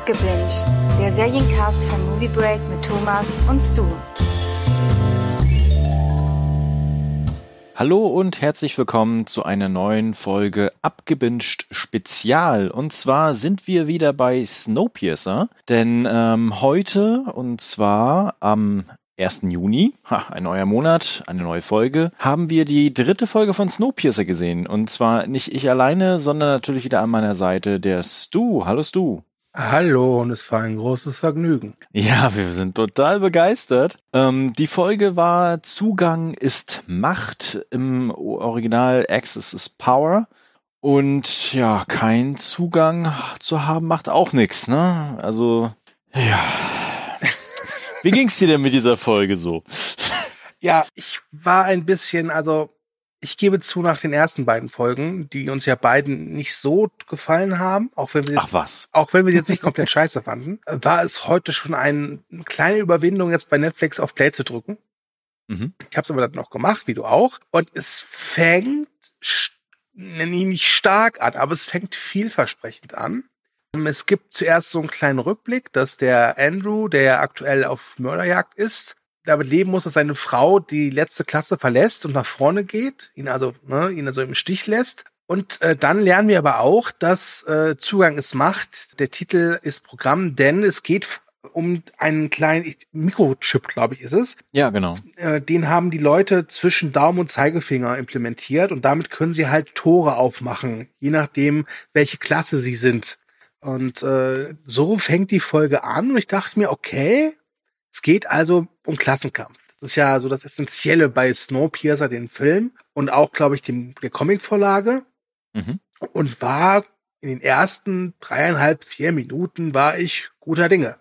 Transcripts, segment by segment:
Abgebinged, der Seriencast von Movie Break mit Thomas und Stu. Hallo und herzlich willkommen zu einer neuen Folge Abgebinged Spezial. Und zwar sind wir wieder bei Snowpiercer, denn ähm, heute und zwar am 1. Juni, ha, ein neuer Monat, eine neue Folge, haben wir die dritte Folge von Snowpiercer gesehen. Und zwar nicht ich alleine, sondern natürlich wieder an meiner Seite der Stu. Hallo Stu. Hallo und es war ein großes Vergnügen. Ja, wir sind total begeistert. Ähm, die Folge war Zugang ist Macht im Original Access is Power. Und ja, kein Zugang zu haben macht auch nichts, ne? Also, ja. Wie ging's dir denn mit dieser Folge so? Ja, ich war ein bisschen, also ich gebe zu, nach den ersten beiden Folgen, die uns ja beiden nicht so gefallen haben, auch wenn wir, Ach was. auch wenn wir jetzt nicht komplett scheiße fanden, war es heute schon ein, eine kleine Überwindung, jetzt bei Netflix auf Play zu drücken. Mhm. Ich habe es aber dann noch gemacht, wie du auch. Und es fängt st- nicht stark an, aber es fängt vielversprechend an. Es gibt zuerst so einen kleinen Rückblick, dass der Andrew, der aktuell auf Mörderjagd ist, damit leben muss, dass seine Frau die letzte Klasse verlässt und nach vorne geht, ihn also, ne, ihn also im Stich lässt. Und äh, dann lernen wir aber auch, dass äh, Zugang ist Macht. Der Titel ist Programm, denn es geht um einen kleinen Mikrochip, glaube ich, ist es. Ja, genau. Äh, den haben die Leute zwischen Daumen und Zeigefinger implementiert und damit können sie halt Tore aufmachen, je nachdem, welche Klasse sie sind. Und äh, so fängt die Folge an und ich dachte mir, okay, es geht also um Klassenkampf. Das ist ja so das Essentielle bei Snowpiercer, den Film und auch, glaube ich, dem, der Comicvorlage Mhm. und war in den ersten dreieinhalb, vier Minuten war ich guter Dinge.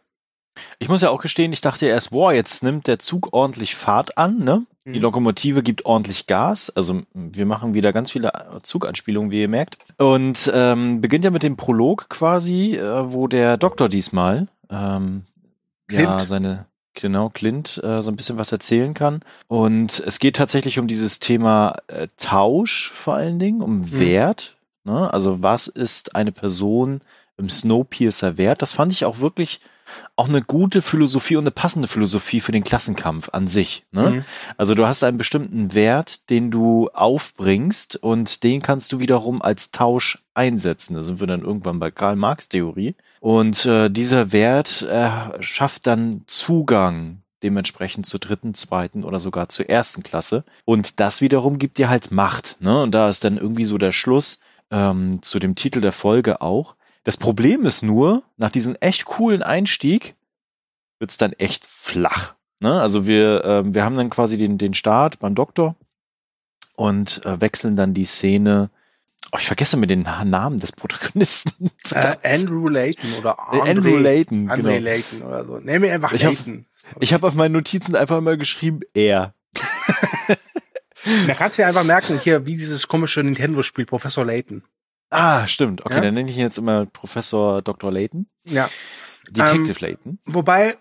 Ich muss ja auch gestehen, ich dachte erst, boah, jetzt nimmt der Zug ordentlich Fahrt an, ne? Die Mhm. Lokomotive gibt ordentlich Gas. Also wir machen wieder ganz viele Zuganspielungen, wie ihr merkt. Und ähm, beginnt ja mit dem Prolog quasi, äh, wo der Doktor diesmal ähm, ja seine genau Clint äh, so ein bisschen was erzählen kann. Und es geht tatsächlich um dieses Thema äh, Tausch vor allen Dingen, um Mhm. Wert. Ne? Also was ist eine Person im Snowpiercer wert? Das fand ich auch wirklich auch eine gute Philosophie und eine passende Philosophie für den Klassenkampf an sich. Ne? Mhm. Also du hast einen bestimmten Wert, den du aufbringst und den kannst du wiederum als Tausch einsetzen. Da sind wir dann irgendwann bei Karl Marx Theorie. Und äh, dieser Wert äh, schafft dann Zugang dementsprechend zur dritten, zweiten oder sogar zur ersten Klasse. Und das wiederum gibt dir halt Macht. Ne? Und da ist dann irgendwie so der Schluss ähm, zu dem Titel der Folge auch. Das Problem ist nur, nach diesem echt coolen Einstieg wird's dann echt flach. Ne? Also wir, ähm, wir haben dann quasi den, den Start beim Doktor und äh, wechseln dann die Szene. Oh, ich vergesse mir den Namen des Protagonisten. Äh. Andrew Layton oder Äh, Andre, Andrew Layton, Andre genau. Layton oder so. Mir einfach Ich hab- Layton. Ich habe auf meinen Notizen einfach mal geschrieben, er. Da kannst du ja einfach merken, hier, wie dieses komische Nintendo-Spiel, Professor Layton. Ah, stimmt. Okay, Ja? dann nenne ich ihn jetzt immer Professor Dr. Layton. Ja. Detective Layton. Wobei,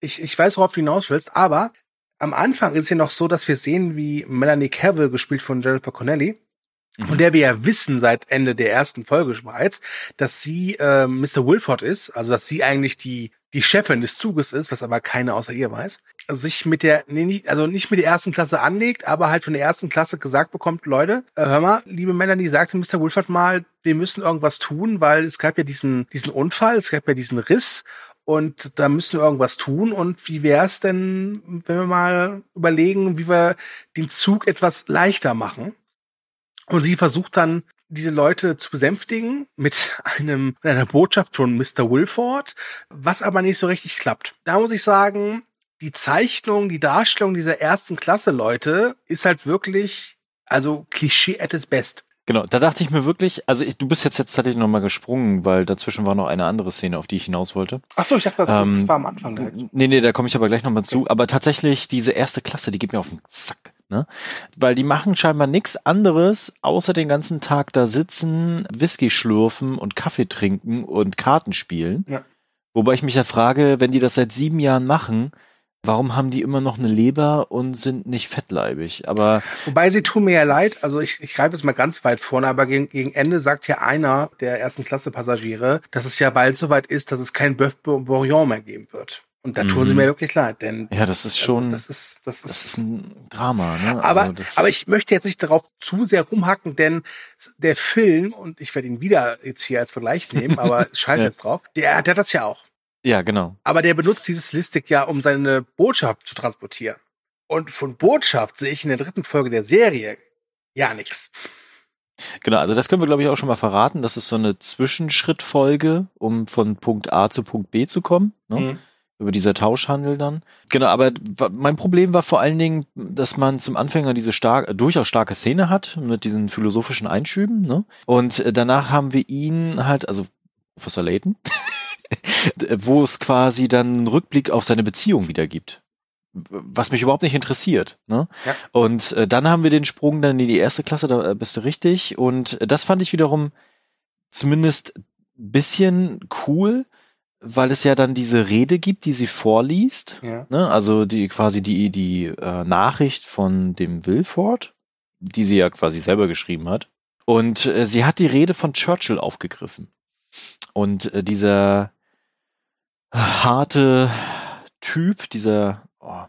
ich, ich weiß, worauf du hinaus willst, aber am Anfang ist es ja noch so, dass wir sehen, wie Melanie Cavill, gespielt von Jennifer Connelly. Von der wir ja wissen seit Ende der ersten Folge bereits, dass sie äh, Mr. Wilford ist, also dass sie eigentlich die die Chefin des Zuges ist, was aber keiner außer ihr weiß, sich mit der, nee, nicht, also nicht mit der ersten Klasse anlegt, aber halt von der ersten Klasse gesagt bekommt, Leute, äh, hör mal, liebe Melanie, sagte Mr. Wilford mal, wir müssen irgendwas tun, weil es gab ja diesen, diesen Unfall, es gab ja diesen Riss und da müssen wir irgendwas tun. Und wie wäre es denn, wenn wir mal überlegen, wie wir den Zug etwas leichter machen? Und sie versucht dann, diese Leute zu besänftigen mit einem, mit einer Botschaft von Mr. Wilford, was aber nicht so richtig klappt. Da muss ich sagen, die Zeichnung, die Darstellung dieser ersten Klasse Leute ist halt wirklich, also Klischee at its best. Genau, da dachte ich mir wirklich, also ich, du bist jetzt jetzt tatsächlich nochmal gesprungen, weil dazwischen war noch eine andere Szene, auf die ich hinaus wollte. Ach so, ich dachte, das, das Ähm, war am Anfang direkt. Nee, nee, da komme ich aber gleich nochmal zu. Aber tatsächlich, diese erste Klasse, die geht mir auf den Zack. Ne? Weil die machen scheinbar nichts anderes, außer den ganzen Tag da sitzen, Whisky schlürfen und Kaffee trinken und Karten spielen. Ja. Wobei ich mich ja frage, wenn die das seit sieben Jahren machen, warum haben die immer noch eine Leber und sind nicht fettleibig? Aber Wobei sie tun mir ja leid, also ich, ich greife jetzt mal ganz weit vorne, aber gegen, gegen Ende sagt ja einer der ersten Klasse Passagiere, dass es ja bald soweit ist, dass es kein Bœuf Bourguignon mehr geben wird. Und da tun sie Mhm. mir wirklich leid, denn ja, das ist schon, das ist, das ist, das ist ein Drama. Ne? aber, Also aber ich möchte jetzt nicht darauf zu sehr rumhacken, denn der Film, und ich werde ihn wieder jetzt hier als Vergleich nehmen, aber scheiß Ja. jetzt drauf, der, der hat das ja auch. ja, genau. Aber der benutzt dieses Listik ja, um seine Botschaft zu transportieren. Und von Botschaft sehe ich in der dritten Folge der Serie ja nichts. Genau, also das können wir, glaube ich, auch schon mal verraten. Das ist so eine Zwischenschrittfolge, um von Punkt A zu Punkt B zu kommen. Ne? Mhm. Über dieser Tauschhandel dann. Genau, aber mein Problem war vor allen Dingen, dass man zum Anfänger diese stark, durchaus starke Szene hat mit diesen philosophischen Einschüben. Ne? Und äh, danach haben wir ihn halt, also Professor Layton, wo es quasi dann einen Rückblick auf seine Beziehung wieder gibt. Was mich überhaupt nicht interessiert. Ne? Ja. Und äh, dann haben wir den Sprung dann in die erste Klasse, da äh, bist du richtig. Und das fand ich wiederum zumindest ein bisschen cool, weil es ja dann diese Rede gibt, die sie vorliest. Ja. Ne? Also die quasi die, die äh, Nachricht von dem Wilford, die sie ja quasi selber geschrieben hat. Und äh, sie hat die Rede von Churchill aufgegriffen. Und äh, dieser harte Typ, dieser, oh,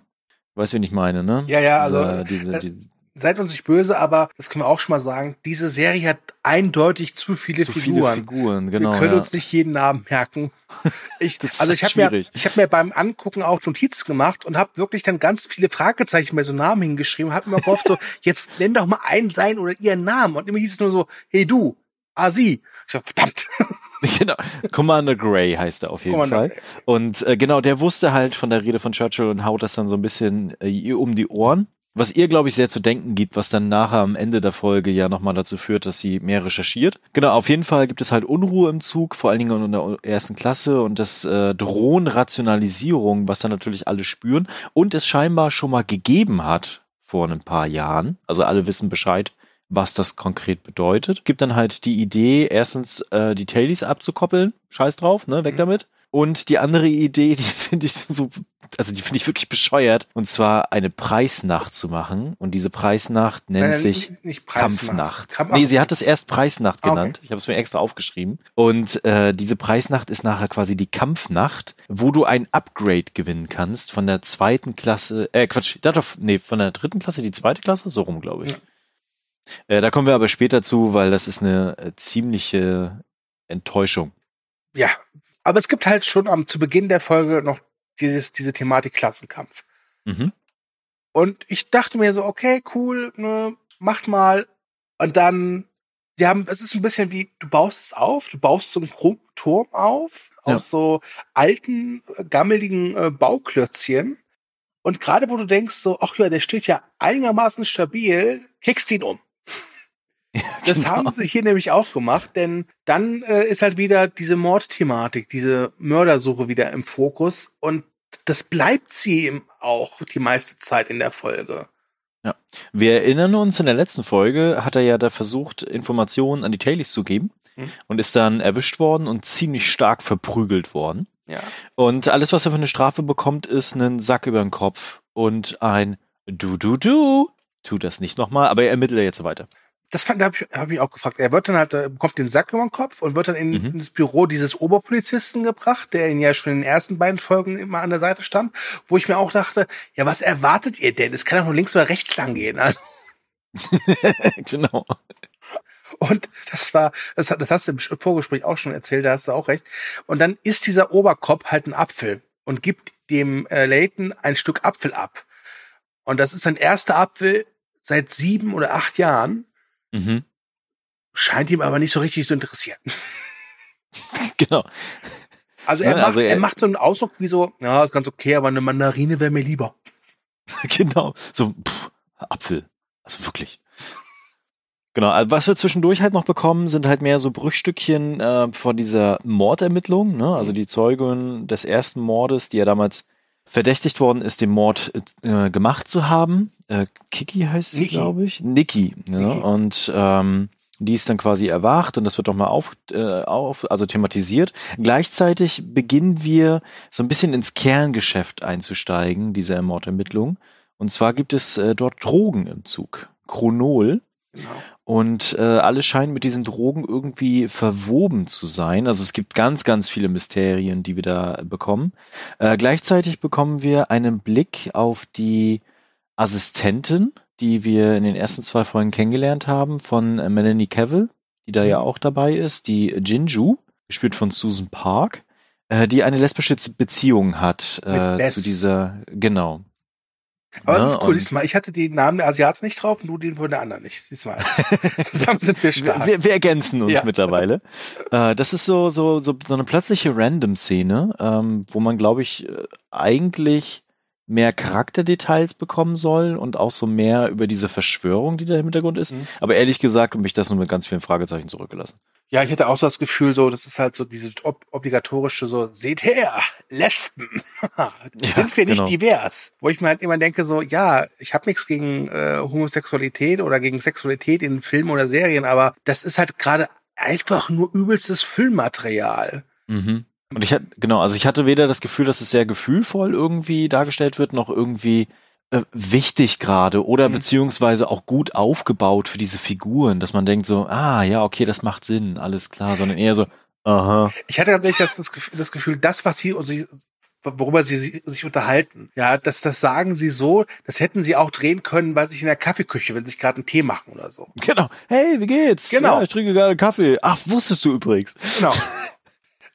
weißt du, wen ich meine, ne? Ja, ja, also, Dieser, diese, äh, diese, Seid uns nicht böse, aber das können wir auch schon mal sagen. Diese Serie hat eindeutig zu viele zu viele Figuren. Figuren, genau. wir können ja. uns nicht jeden Namen merken. Ich, Das ist also ich habe mir, ich habe mir beim Angucken auch Notizen gemacht und habe wirklich dann ganz viele Fragezeichen bei so Namen hingeschrieben. Habe immer gehofft so, jetzt nenn doch mal einen sein oder ihren Namen. Und immer hieß es nur so, hey du, ah sie. Ich sag, verdammt. genau. Commander Gray heißt er auf jeden Commander Fall. Gray. Und äh, genau, der wusste halt von der Rede von Churchill und haut das dann so ein bisschen äh, um die Ohren. Was ihr, glaube ich, sehr zu denken gibt, was dann nachher am Ende der Folge ja nochmal dazu führt, dass sie mehr recherchiert. Genau, auf jeden Fall gibt es halt Unruhe im Zug, vor allen Dingen in der ersten Klasse und das äh, drohen Rationalisierung, was dann natürlich alle spüren und es scheinbar schon mal gegeben hat vor ein paar Jahren. Also alle wissen Bescheid, was das konkret bedeutet. Gibt dann halt die Idee, erstens äh, die Tailies abzukoppeln, scheiß drauf, ne, weg Mhm. damit. Und die andere Idee, die finde ich so, also die finde ich wirklich bescheuert, und zwar eine Preisnacht zu machen. Und diese Preisnacht nennt Nein, sich nicht, Preisnacht. Kampfnacht. Kampf- nee, sie hat es erst Preisnacht Ah, okay. genannt. Ich habe es mir extra aufgeschrieben. Und äh, diese Preisnacht ist nachher quasi die Kampfnacht, wo du ein Upgrade gewinnen kannst von der zweiten Klasse, äh, Quatsch, da doch, nee, von der dritten Klasse die zweite Klasse, so rum, glaube ich. Ja. Äh, da kommen wir aber später zu, weil das ist eine äh, ziemliche Enttäuschung. Ja, aber es gibt halt schon am zu Beginn der Folge noch dieses diese Thematik Klassenkampf. Mhm. Und ich dachte mir so, okay, cool, ne, macht mal. Und dann, die haben, es ist ein bisschen wie, du baust es auf, du baust so einen Turm auf Ja. aus so alten, äh, gammeligen äh, Bauklötzchen. Und gerade wo du denkst so, ach ja, der steht ja einigermaßen stabil, kickst ihn um. Das Genau. haben sie hier nämlich auch gemacht, denn dann äh, ist halt wieder diese Mordthematik, diese Mördersuche wieder im Fokus und das bleibt sie auch die meiste Zeit in der Folge. Wir erinnern uns, in der letzten Folge hat er ja da versucht, Informationen an die Tailies zu geben Mhm. und ist dann erwischt worden und ziemlich stark verprügelt worden. Ja. Und alles, was er für eine Strafe bekommt, ist einen Sack über den Kopf und ein Du, du, du. Tu das nicht nochmal, aber er ermittelt ja jetzt weiter. Das fand, da habe ich, hab ich mich auch gefragt. Er wird dann halt, äh, bekommt den Sack über den Kopf und wird dann in, Mhm. ins Büro dieses Oberpolizisten gebracht, der ihn ja schon in den ersten beiden Folgen immer an der Seite stand, wo ich mir auch dachte, ja, was erwartet ihr denn? Es kann doch nur links oder rechts lang gehen. Also, genau. Und das war, das, hat- das hast du im Vorgespräch auch schon erzählt, da hast du auch recht. Und dann isst dieser Oberkopf halt einen Apfel und gibt dem äh, Leighton ein Stück Apfel ab. Und das ist sein erster Apfel seit sieben oder acht Jahren, Mhm. scheint ihm aber nicht so richtig zu interessieren. Genau. Also er, Ja, macht, also er, er- macht so einen Ausdruck wie so, ja, ist ganz okay, aber eine Mandarine wäre mir lieber. Genau. So, pff, Apfel. Also wirklich. Genau, also was wir zwischendurch halt noch bekommen, sind halt mehr so Brüchstückchen äh, von dieser Mordermittlung. Ne? Also die Zeugin des ersten Mordes, die ja damals verdächtigt worden ist, den Mord äh, gemacht zu haben. Äh, Kiki heißt sie, glaube ich. Niki. Ja? Niki. Und ähm, Die ist dann quasi erwacht und das wird doch mal auf, äh, auf, also thematisiert. Gleichzeitig beginnen wir so ein bisschen ins Kerngeschäft einzusteigen, dieser Ermordermittlung. Und zwar gibt es äh, dort Drogen im Zug. Chronol. Genau. Und äh, alle scheinen mit diesen Drogen irgendwie verwoben zu sein. Also es gibt ganz, ganz viele Mysterien, die wir da bekommen. Äh, gleichzeitig bekommen wir einen Blick auf die Assistentin, die wir in den ersten zwei Folgen kennengelernt haben, von äh, Melanie Cavill, die da ja auch dabei ist, die Jinju, gespielt von Susan Park, äh, die eine lesbische Beziehung hat äh, zu dieser, genau. Aber es ist cool, diesmal. Ich hatte den Namen der Asiaten nicht drauf und du den von der anderen nicht. Diesmal. Zusammen sind wir Wir, stark. wir, wir ergänzen uns Ja. mittlerweile. Äh, das ist so, so, so, so eine plötzliche Random-Szene, ähm, wo man, glaube ich, äh, eigentlich mehr Charakterdetails bekommen soll und auch so mehr über diese Verschwörung, die da im Hintergrund ist. Mhm. Aber ehrlich gesagt, habe ich das nur mit ganz vielen Fragezeichen zurückgelassen. Ja, ich hatte auch so das Gefühl, so, das ist halt so diese ob obligatorische, so, seht her, Lesben. Sind wir nicht genau. divers? Wo ich mir halt immer denke, so, ja, ich habe nichts gegen äh, Homosexualität oder gegen Sexualität in Filmen oder Serien, aber das ist halt gerade einfach nur übelstes Filmmaterial. Mhm. Und ich hatte, genau, also ich hatte weder das Gefühl, dass es sehr gefühlvoll irgendwie dargestellt wird, noch irgendwie äh, wichtig gerade oder Mhm. beziehungsweise auch gut aufgebaut für diese Figuren, dass man denkt so, ah, ja, okay, das macht Sinn, alles klar, sondern eher so, aha, Ich hatte tatsächlich das, das, Gefühl, das Gefühl, das, was sie, sie worüber sie si- sich unterhalten, ja, das, das sagen sie so, das hätten sie auch drehen können, weiß ich, in der Kaffeeküche, wenn sie sich gerade einen Tee machen oder so. genau, hey, wie geht's? Genau. Ja, ich trinke gerade Kaffee. Ach, wusstest du übrigens. Genau.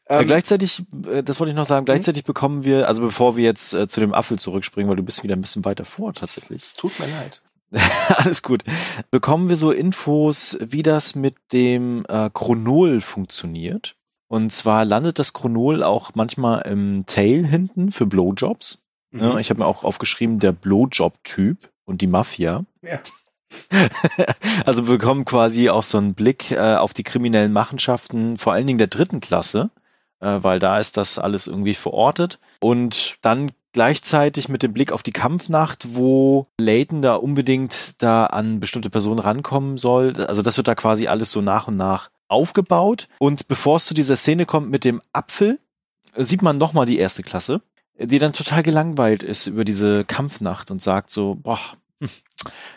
Äh, Ähm, gleichzeitig, äh, das wollte ich noch sagen, gleichzeitig bekommen wir, also bevor wir jetzt äh, zu dem Apfel zurückspringen, weil du bist wieder ein bisschen weiter vor tatsächlich. es tut mir leid. Alles gut. Bekommen wir so Infos, wie das mit dem äh, Chronol funktioniert. Und zwar landet das Chronol auch manchmal im Tail hinten für Blowjobs. Ja, Mhm. ich habe mir auch aufgeschrieben, der Blowjob-Typ und die Mafia. Ja. also wir bekommen quasi auch so einen Blick äh, auf die kriminellen Machenschaften, vor allen Dingen der dritten Klasse, weil da ist das alles irgendwie verortet. Und dann gleichzeitig mit dem Blick auf die Kampfnacht, wo Layton da unbedingt da an bestimmte Personen rankommen soll. Also das wird da quasi alles so nach und nach aufgebaut. Und bevor es zu dieser Szene kommt mit dem Apfel, äh, sieht man nochmal die erste Klasse, die dann total gelangweilt ist über diese Kampfnacht und sagt so, boah,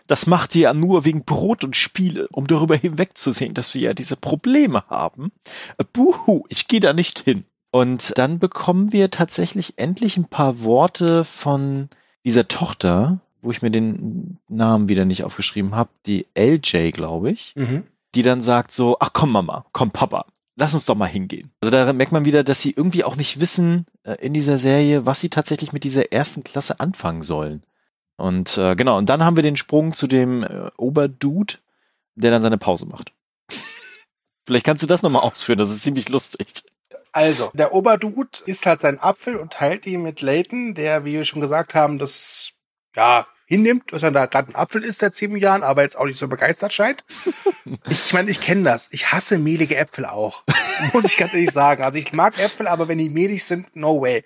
das macht ihr ja nur wegen Brot und Spiele, um darüber hinwegzusehen, dass wir ja diese Probleme haben. Äh, Buhu, ich gehe da nicht hin. Und dann bekommen wir tatsächlich endlich ein paar Worte von dieser Tochter, wo ich mir den Namen wieder nicht aufgeschrieben habe, die LJ, glaube ich, Mhm. die dann sagt so, ach komm Mama, komm Papa, lass uns doch mal hingehen. Also da merkt man wieder, dass sie irgendwie auch nicht wissen äh, in dieser Serie, was sie tatsächlich mit dieser ersten Klasse anfangen sollen. Und äh, genau, und dann haben wir den Sprung zu dem äh, Oberdude, der dann seine Pause macht. Vielleicht kannst du das nochmal ausführen, das ist ziemlich lustig. Also, der Oberdude isst halt seinen Apfel und teilt ihn mit Layton, der, wie wir schon gesagt haben, das, ja, hinnimmt, dass er da gerade einen Apfel isst seit sieben Jahren, aber jetzt auch nicht so begeistert scheint. ich meine, ich kenne das. Ich hasse mehlige Äpfel auch. Muss ich ganz ehrlich sagen. Also ich mag Äpfel, aber wenn die mehlig sind, no way.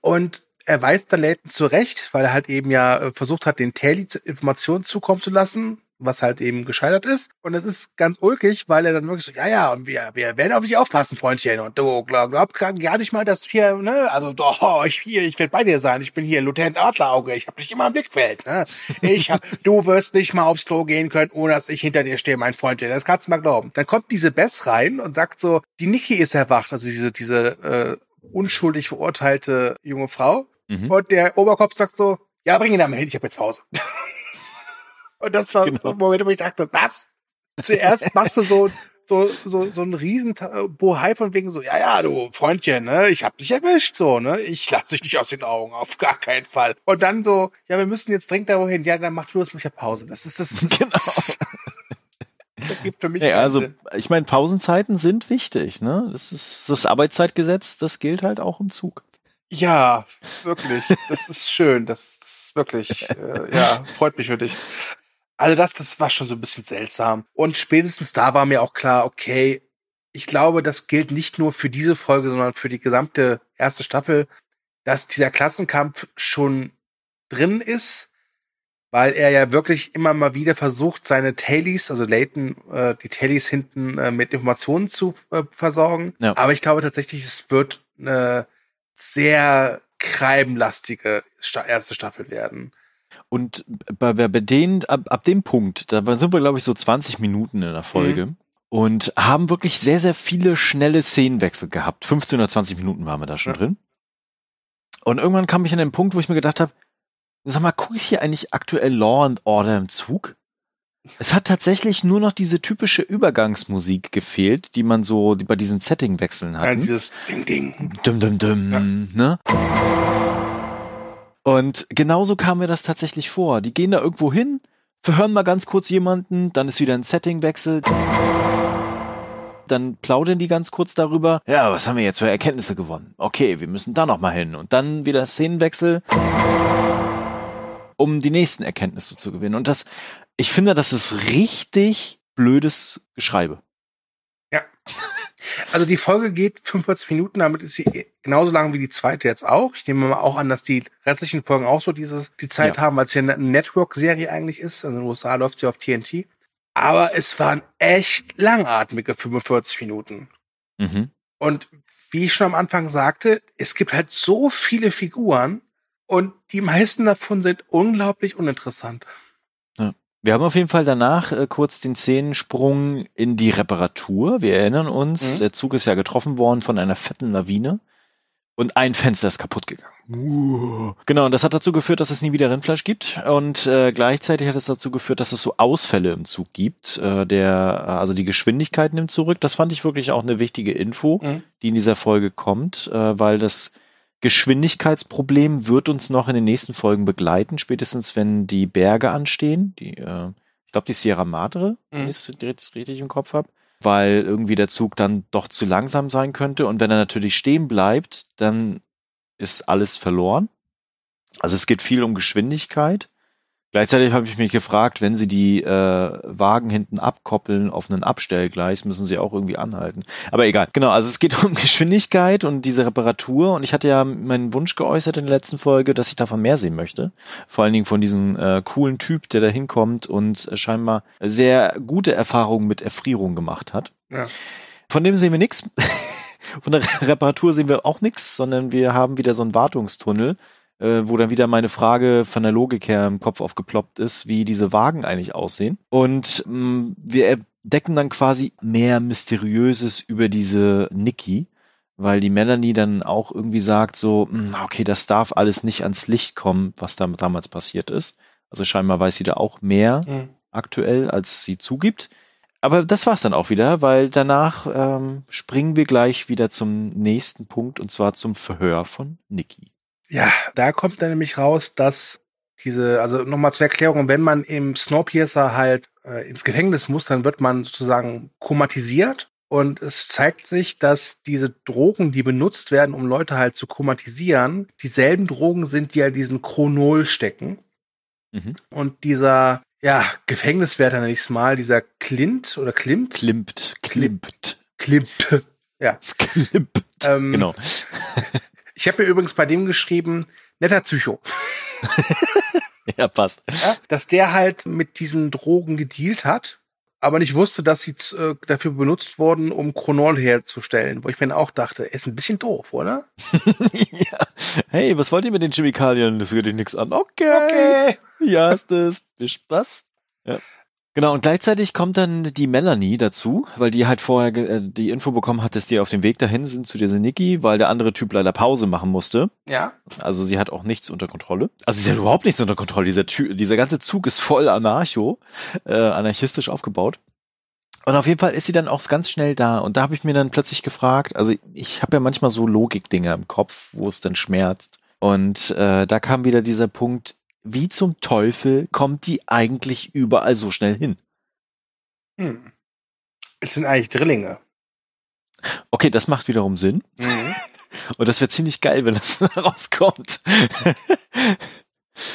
Und er weist dann Layton zurecht, weil er halt eben ja äh, versucht hat, den Taily zu- Informationen zukommen zu lassen, was halt eben gescheitert ist. Und es ist ganz ulkig, weil er dann wirklich so, ja, ja, und wir, wir werden auf dich aufpassen, Freundchen. Und du glaub, glaub gar nicht mal, dass hier, ne, also doch, ich hier, ich werde bei dir sein. Ich bin hier Lieutenant Adlerauge. Ich habe dich immer im Blickfeld, ne? Ich hab, du wirst nicht mal aufs Klo gehen können, ohne dass ich hinter dir stehe, mein Freundchen. Das kannst du mal glauben. Dann kommt diese Bess rein und sagt so, die Niki ist erwacht, also diese, diese äh, unschuldig verurteilte junge Frau. Mhm. Und der Oberkopf sagt so, ja, bring ihn da mal hin, ich habe jetzt Pause. und das war Genau. so ein Moment, wo ich dachte, was? Zuerst machst du so, so, so, so einen riesen Bohai von wegen so, ja, ja, du Freundchen, ne, ich hab dich erwischt, so, ne, ich lass dich nicht aus den Augen, auf gar keinen Fall. Und dann so, ja, wir müssen jetzt dringend da wohin, ja, dann mach du das mit der Pause. Das ist das, das, Genau. das, das gibt für mich keinen also Sinn. ich meine, Pausenzeiten sind wichtig, ne? Das ist das Arbeitszeitgesetz, das gilt halt auch im Zug. Ja, wirklich. Das ist schön. Das, ist wirklich, äh, ja, freut mich für dich. Also das, das war schon so ein bisschen seltsam. Und spätestens da war mir auch klar, okay, ich glaube, das gilt nicht nur für diese Folge, sondern für die gesamte erste Staffel, dass dieser Klassenkampf schon drin ist, weil er ja wirklich immer mal wieder versucht, seine Tailies, also Layton, äh, die Tailies hinten äh, mit Informationen zu äh, versorgen. Ja. Aber ich glaube tatsächlich, es wird eine sehr kreibenlastige erste Staffel werden. Und bei, bei, bei denen, ab, ab dem Punkt, da sind wir, glaube ich, so 20 Minuten in der Folge. Mhm. Und haben wirklich sehr, sehr viele schnelle Szenenwechsel gehabt. 15 oder 20 Minuten waren wir da schon Ja. drin. Und irgendwann kam ich an den Punkt, wo ich mir gedacht habe, sag mal, gucke ich hier eigentlich aktuell Law and Order im Zug? Es hat tatsächlich nur noch diese typische Übergangsmusik gefehlt, die man so bei diesen Settingwechseln Ja, hat. dieses Ding, Ding. Dum, dum, dum, ne? Und genauso kam mir das tatsächlich vor. Die gehen da irgendwo hin, verhören mal ganz kurz jemanden, dann ist wieder ein Settingwechsel. Dann plaudern die ganz kurz darüber. Ja, was haben wir jetzt für Erkenntnisse gewonnen? Okay, wir müssen da noch mal hin. Und dann wieder Szenenwechsel, um die nächsten Erkenntnisse zu gewinnen. Und das, ich finde, das ist richtig blödes Geschreibe. Also die Folge geht 45 Minuten, damit ist sie genauso lang wie die zweite jetzt auch. Ich nehme mal auch an, dass die restlichen Folgen auch so dieses, die Zeit Ja. haben, weil es ja eine Network-Serie eigentlich ist. Also in den USA läuft sie auf TNT. Aber es waren echt langatmige 45 Minuten. Mhm. Und wie ich schon am Anfang sagte, es gibt halt so viele Figuren und die meisten davon sind unglaublich uninteressant. Wir haben auf jeden Fall danach äh, kurz den Szenensprung in die Reparatur. Wir erinnern uns, Mhm. der Zug ist ja getroffen worden von einer fetten Lawine und ein Fenster ist kaputt gegangen. Uh. Genau, und das hat dazu geführt, dass es nie wieder Rindfleisch gibt und äh, gleichzeitig hat es dazu geführt, dass es so Ausfälle im Zug gibt. Äh, der, also die Geschwindigkeit nimmt zurück. Das fand ich wirklich auch eine wichtige Info, Mhm. die in dieser Folge kommt, äh, weil das Geschwindigkeitsproblem wird uns noch in den nächsten Folgen begleiten, spätestens wenn die Berge anstehen. Die, äh, ich glaube, die Sierra Madre, wenn Mhm. ich es richtig im Kopf habe, weil irgendwie der Zug dann doch zu langsam sein könnte. Und wenn er natürlich stehen bleibt, dann ist alles verloren. Also es geht viel um Geschwindigkeit. Gleichzeitig habe ich mich gefragt, wenn sie die äh, Wagen hinten abkoppeln auf einen Abstellgleis, müssen sie auch irgendwie anhalten. Aber egal. Genau, also es geht um Geschwindigkeit und diese Reparatur. Und ich hatte ja meinen Wunsch geäußert in der letzten Folge, dass ich davon mehr sehen möchte. Vor allen Dingen von diesem äh, coolen Typ, der da hinkommt und äh, scheinbar sehr gute Erfahrungen mit Erfrierung gemacht hat. Ja. Von dem sehen wir nichts. Von der Re- Reparatur sehen wir auch nichts, sondern wir haben wieder so einen Wartungstunnel, äh, wo dann wieder meine Frage von der Logik her im Kopf aufgeploppt ist, wie diese Wagen eigentlich aussehen. Und mh, wir entdecken dann quasi mehr Mysteriöses über diese Nikki, weil die Melanie dann auch irgendwie sagt so, mh, okay, das darf alles nicht ans Licht kommen, was da damals passiert ist. Also scheinbar weiß sie da auch mehr Mhm. aktuell, als sie zugibt. Aber das war's dann auch wieder, weil danach ähm, springen wir gleich wieder zum nächsten Punkt und zwar zum Verhör von Nikki. Ja, da kommt dann nämlich raus, dass diese, also nochmal zur Erklärung, wenn man im Snowpiercer halt äh, ins Gefängnis muss, dann wird man sozusagen komatisiert und es zeigt sich, dass diese Drogen, die benutzt werden, um Leute halt zu komatisieren, dieselben Drogen sind, die halt diesen Chronol stecken. Mhm. Und dieser, ja, Gefängniswärter nenne ich es mal, dieser Clint oder Klimt? Klimpt, klimpt, Klimt. klimpt. Ähm, Genau. Ich habe mir übrigens bei dem geschrieben, netter Psycho. Ja, passt. ja, dass der halt mit diesen Drogen gedealt hat, aber nicht wusste, dass sie äh, dafür benutzt wurden, um Chronol herzustellen. Wo ich mir dann auch dachte, er ist ein bisschen doof, oder? ja. Hey, was wollt ihr mit den Chemikalien? Das geht dich nichts an. Okay. Ja, ist es. Viel Spaß. Ja. Genau, und gleichzeitig kommt dann die Melanie dazu, weil die halt vorher äh, die Info bekommen hat, dass die auf dem Weg dahin sind zu dieser Nikki, weil der andere Typ leider Pause machen musste. Ja. Also sie hat auch nichts unter Kontrolle. Also sie hat überhaupt nichts unter Kontrolle. Dieser, Ty dieser ganze Zug ist voll anarcho, äh, anarchistisch aufgebaut. Und auf jeden Fall ist sie dann auch ganz schnell da. Und da habe ich mir dann plötzlich gefragt, also ich habe ja manchmal so Logikdinger im Kopf, wo es dann schmerzt. Und äh, da kam wieder dieser Punkt, wie zum Teufel kommt die eigentlich überall so schnell hin? Hm. Es sind eigentlich Drillinge. Okay, das macht wiederum Sinn. Mhm. Und das wäre ziemlich geil, wenn das rauskommt.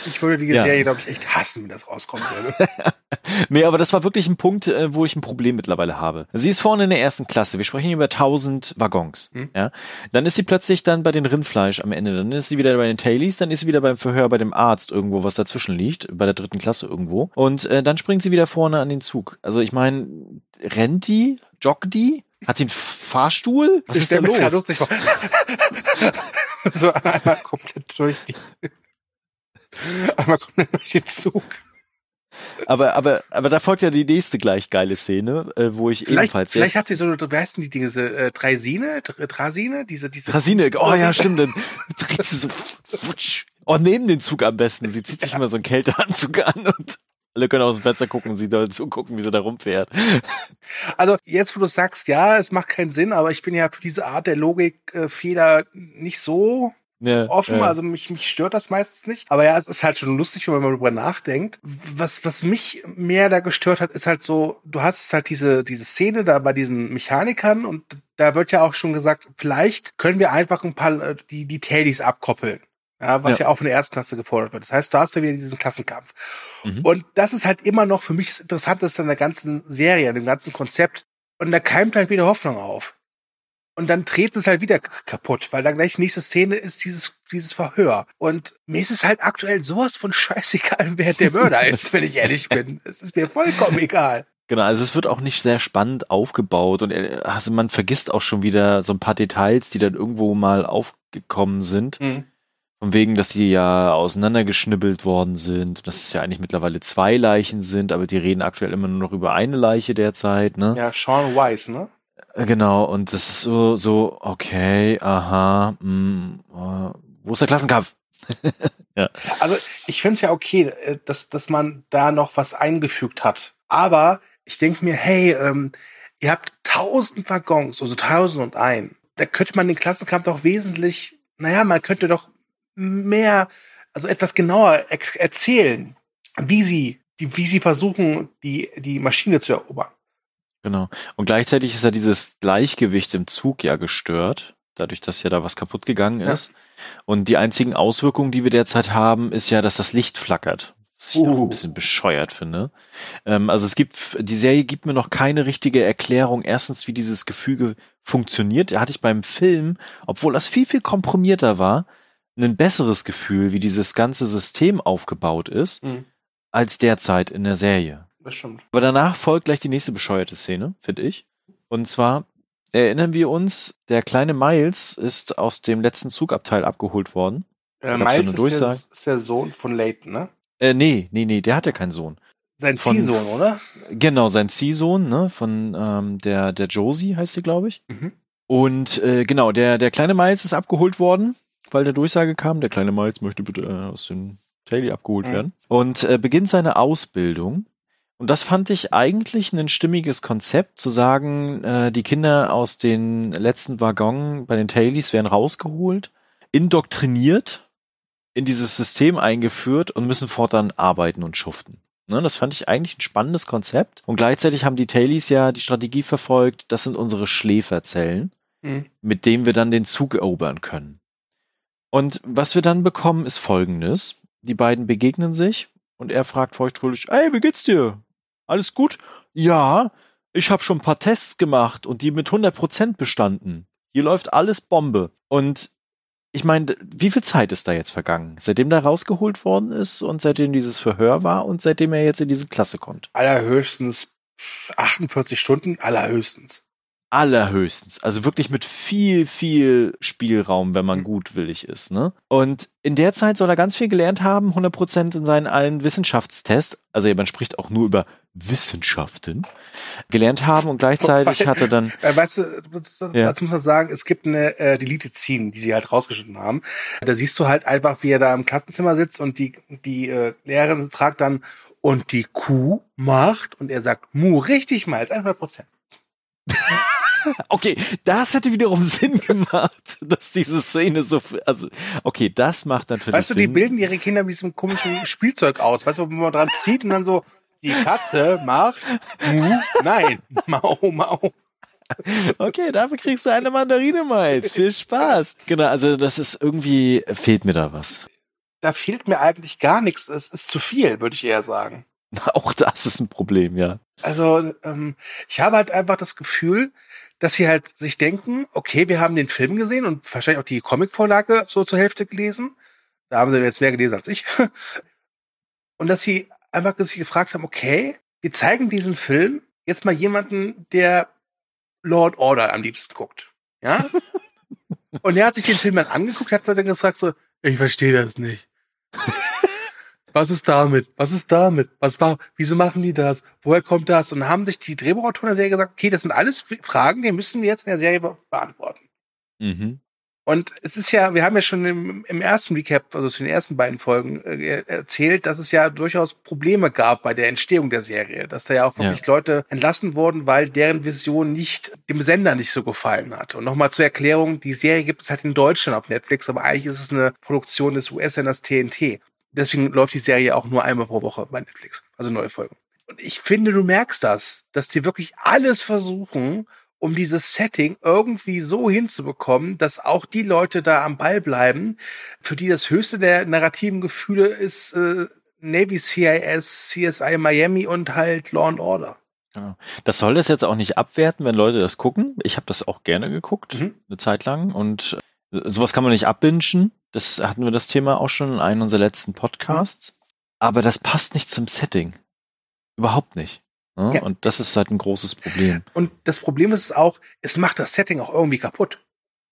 Ich würde die Ja. Serie, glaube ich, echt hassen, wenn das rauskommen würde. Nee, aber das war wirklich ein Punkt, äh, wo ich ein Problem mittlerweile habe. Sie ist vorne in der ersten Klasse. Wir sprechen über 1000 Waggons. Hm. Ja. Dann ist sie plötzlich dann bei den Rindfleisch am Ende. Dann ist sie wieder bei den Tailies. Dann ist sie wieder beim Verhör bei dem Arzt irgendwo, was dazwischen liegt. Bei der dritten Klasse irgendwo. Und äh, dann springt sie wieder vorne an den Zug. Also ich meine, rennt die? Joggt die? Hat einen Fahrstuhl? Was Ich ist da los? lustig so einmal komplett durch die. Einmal komplett durch den Zug. Aber, aber, aber da folgt ja die nächste gleich geile Szene, äh, wo ich Vielleicht, ebenfalls vielleicht hat sie so, wie heißen die, diese äh, Dreisine, Dr- Drasine, diese, diese. Rasine, oh ja, stimmt, dann dreht sie so, wutsch. oh, neben den Zug am besten. Sie zieht sich immer so einen Kälteanzug an und alle können aus dem Fenster gucken und sie da zugucken, wie sie da rumfährt. Also jetzt, wo du sagst, ja, es macht keinen Sinn, aber ich bin ja für diese Art der Logikfehler nicht so Ja, offen, ja. also mich, mich stört das meistens nicht. Aber ja, es ist halt schon lustig, wenn man mal drüber nachdenkt. Was, was mich mehr da gestört hat, ist halt so, du hast halt diese, diese Szene da bei diesen Mechanikern und da wird ja auch schon gesagt, vielleicht können wir einfach ein paar, äh, die, die Tailies abkoppeln. Ja, was ja. Ja. auch von der ersten Klasse gefordert wird. Das heißt, du hast ja wieder diesen Klassenkampf. Mhm. Und das ist halt immer noch für mich das Interessanteste an der ganzen Serie, an dem ganzen Konzept. Und da keimt halt wieder Hoffnung auf. Und dann dreht es halt wieder kaputt, weil dann gleich nächste Szene ist dieses, dieses Verhör. Und mir ist es halt aktuell sowas von scheißegal, wer der Mörder ist, wenn ich ehrlich bin. Es ist mir vollkommen egal. Genau, also es wird auch nicht sehr spannend aufgebaut und äh, also man vergisst auch schon wieder so ein paar Details, die dann irgendwo mal aufgekommen sind. Von wegen, dass die ja auseinandergeschnibbelt worden sind, dass es ja eigentlich mittlerweile zwei Leichen sind, aber die reden aktuell immer nur noch über eine Leiche derzeit, ne? Ja, Sean Weiss, ne? Äh, Genau, und das ist so, so, okay, aha, mh, äh, wo ist der Klassenkampf? Also ich finde es ja okay, äh, dass, dass man da noch was eingefügt hat. Aber ich denke mir, hey, ähm, ihr habt tausend Waggons, also tausend und ein. Da könnte man den Klassenkampf doch wesentlich, naja, man könnte doch mehr, also etwas genauer erzählen, wie sie, die, wie sie versuchen, die, die Maschine zu erobern. Genau. Und gleichzeitig ist ja dieses Gleichgewicht im Zug ja gestört, dadurch, dass ja da was kaputt gegangen Ja. ist. Und die einzigen Auswirkungen, die wir derzeit haben, ist ja, dass das Licht flackert. Was ich auch Uh. ein bisschen bescheuert finde. Ähm, also es gibt, die Serie gibt mir noch keine richtige Erklärung. Erstens, wie dieses Gefüge funktioniert. Da hatte ich beim Film, obwohl das viel, viel komprimierter war, ein besseres Gefühl, wie dieses ganze System aufgebaut ist, Mhm. als derzeit in der Serie. Das stimmt. Aber danach folgt gleich die nächste bescheuerte Szene, finde ich. Und zwar erinnern wir uns, der kleine Miles ist aus dem letzten Zugabteil abgeholt worden. Äh, ja Miles eine ist der, ist der Sohn von Leighton, ne? Äh, nee, nee, nee, der hat ja keinen Sohn. Sein Ziehsohn, oder? Genau, sein Ziehsohn, ne, von ähm, der, der Josie heißt sie, glaube ich. Mhm. Und äh, genau, der, der kleine Miles ist abgeholt worden, weil der Durchsage kam, der kleine Miles möchte bitte äh, aus dem Taily abgeholt Mhm. werden. Und äh, beginnt seine Ausbildung. Und das fand ich eigentlich ein stimmiges Konzept, zu sagen, äh, die Kinder aus den letzten Waggon bei den Tailies werden rausgeholt, indoktriniert, in dieses System eingeführt und müssen fortan arbeiten und schuften. Ne, das fand ich eigentlich ein spannendes Konzept. Und gleichzeitig haben die Tailies ja die Strategie verfolgt, das sind unsere Schläferzellen, Mhm. mit denen wir dann den Zug erobern können. Und was wir dann bekommen, ist folgendes. Die beiden begegnen sich und er fragt feuchtfröhlich, ey, wie geht's dir? Alles gut? Ja, ich habe schon ein paar Tests gemacht und die mit 100% bestanden. Hier läuft alles Bombe. Und ich meine, wie viel Zeit ist da jetzt vergangen? Seitdem da rausgeholt worden ist und seitdem dieses Verhör war und seitdem er jetzt in diese Klasse kommt? Allerhöchstens 48 Stunden, allerhöchstens. Allerhöchstens. Also wirklich mit viel, viel Spielraum, wenn man Mhm. gutwillig ist. Ne? Und in der Zeit soll er ganz viel gelernt haben, 100% in seinen allen Wissenschaftstests, also man spricht auch nur über Wissenschaften, gelernt haben und gleichzeitig Wobei- hat er dann, Äh, weißt du, das, Ja. dazu muss man sagen, es gibt eine äh, Deleted Scene, die sie halt rausgeschnitten haben. Da siehst du halt einfach, wie er da im Klassenzimmer sitzt und die, die äh, Lehrerin fragt dann, und die Kuh macht, und er sagt, Mu, richtig mal, 100 Prozent. okay, das hätte wiederum Sinn gemacht, dass diese Szene so, also, okay, das macht natürlich Weißt du, Sinn. die bilden ihre Kinder mit diesem komischen Spielzeug aus. Weißt du, wo man dran zieht und dann so, die Katze macht Mu, nein, Mau, Mau. Okay, dafür kriegst du eine Mandarine, Miles. Viel Spaß. Genau, also das ist irgendwie, fehlt mir da was. da fehlt mir eigentlich gar nichts. Es ist zu viel, würde ich eher sagen. Auch das ist ein Problem, ja. Also ähm, ich habe halt einfach das Gefühl, dass sie halt sich denken, okay, wir haben den Film gesehen und wahrscheinlich auch die Comicvorlage so zur Hälfte gelesen. Da haben sie jetzt mehr gelesen als ich. Und dass sie einfach sich gefragt haben, okay, wir zeigen diesen Film jetzt mal jemanden, der Lord Order am liebsten guckt. Ja? und er hat sich den Film dann angeguckt, hat dann gesagt so, ich verstehe das nicht. Was ist damit? Was ist damit? Was war, wieso machen die das? Woher kommt das? Und haben sich die Drehbuchautoren der Serie gesagt, okay, das sind alles Fragen, die müssen wir jetzt in der Serie be beantworten. Mhm. Und es ist ja, wir haben ja schon im, im ersten Recap, also zu den ersten beiden Folgen, äh, erzählt, dass es ja durchaus Probleme gab bei der Entstehung der Serie, dass da ja auch wirklich ja. Leute entlassen wurden, weil deren Vision nicht dem Sender nicht so gefallen hat. Und nochmal zur Erklärung, die Serie gibt es halt in Deutschland auf Netflix, aber eigentlich ist es eine Produktion des US-Senders TNT. Deswegen läuft die Serie auch nur einmal pro Woche bei Netflix, also neue Folgen. Und ich finde, du merkst das, dass die wirklich alles versuchen, um dieses Setting irgendwie so hinzubekommen, dass auch die Leute da am Ball bleiben, für die das höchste der narrativen Gefühle ist äh, Navy CIS, CSI Miami und halt Law and Order. Genau. Das soll das jetzt auch nicht abwerten, wenn Leute das gucken. Ich habe das auch gerne geguckt, mhm. eine Zeit lang. Und äh, sowas kann man nicht abbingen. Das hatten wir das Thema auch schon in einem unserer letzten Podcasts. Mhm. Aber das passt nicht zum Setting. Überhaupt nicht. Ne? Ja. Und das ist halt ein großes Problem. Und das Problem ist auch, es macht das Setting auch irgendwie kaputt.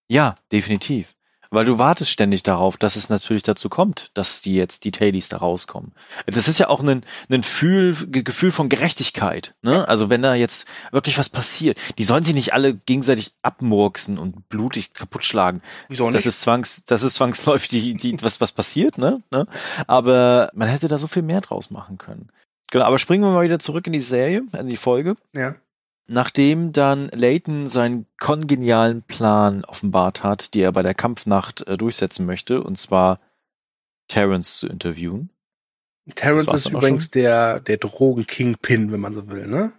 Ja, definitiv. Weil du wartest ständig darauf, dass es natürlich dazu kommt, dass die jetzt die Tailies da rauskommen. Das ist ja auch ein, ein Gefühl, Gefühl von Gerechtigkeit. Ne? Also wenn da jetzt wirklich was passiert, die sollen sich nicht alle gegenseitig abmurksen und blutig kaputt schlagen. Wieso nicht? Das ist zwangs, das ist zwangsläufig die, die, was, was passiert, ne? ne? Aber man hätte da so viel mehr draus machen können. Genau, aber springen wir mal wieder zurück in die Serie, in die Folge. Ja. Nachdem dann Layton seinen kongenialen Plan offenbart hat, die er bei der Kampfnacht äh, durchsetzen möchte, und zwar Terrence zu interviewen. Terrence ist übrigens der, der Drogen-Kingpin, wenn man so will, ne?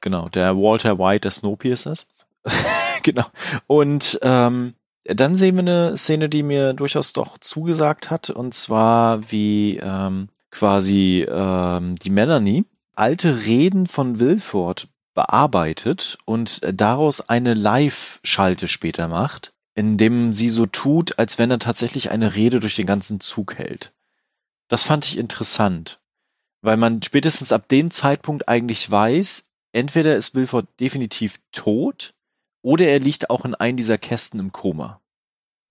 Genau, der Walter White der Snowpiercers. genau. Und ähm, dann sehen wir eine Szene, die mir durchaus doch zugesagt hat, und zwar wie ähm, quasi ähm, die Melanie alte Reden von Wilford bearbeitet und daraus eine Live-Schalte später macht, indem sie so tut, als wenn er tatsächlich eine Rede durch den ganzen Zug hält. Das fand ich interessant, weil man spätestens ab dem Zeitpunkt eigentlich weiß, entweder ist Wilford definitiv tot oder er liegt auch in einem dieser Kästen im Koma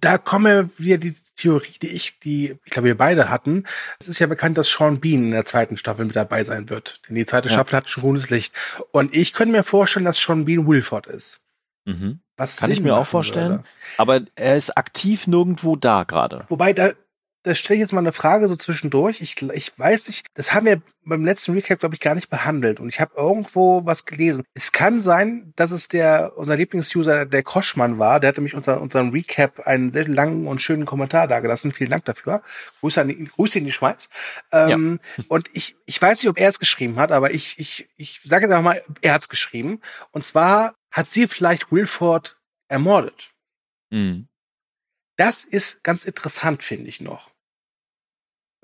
da kommen wir die Theorie, die ich, die, ich glaube, wir beide hatten. Es ist ja bekannt, dass Sean Bean in der zweiten Staffel mit dabei sein wird. Denn die zweite ja. Staffel hat schon grünes Licht. Und ich könnte mir vorstellen, dass Sean Bean Wilford ist. Mhm. Was Kann ich mir auch vorstellen. Würde. Aber er ist aktiv nirgendwo da gerade. Wobei, da, da stelle ich jetzt mal eine Frage so zwischendurch. Ich, ich weiß nicht, das haben wir beim letzten Recap, glaube ich, gar nicht behandelt. Und ich habe irgendwo was gelesen. Es kann sein, dass es der unser Lieblingsuser, der Koschmann war. Der hat nämlich unser, unseren Recap einen sehr langen und schönen Kommentar dagelassen. Vielen Dank dafür. Grüße, an die, Grüße in die Schweiz. Ähm, ja. Und ich, ich weiß nicht, ob er es geschrieben hat, aber ich, ich, ich sage jetzt einfach mal, er hat es geschrieben. Und zwar hat sie vielleicht Wilford ermordet. Mhm. Das ist ganz interessant, finde ich noch.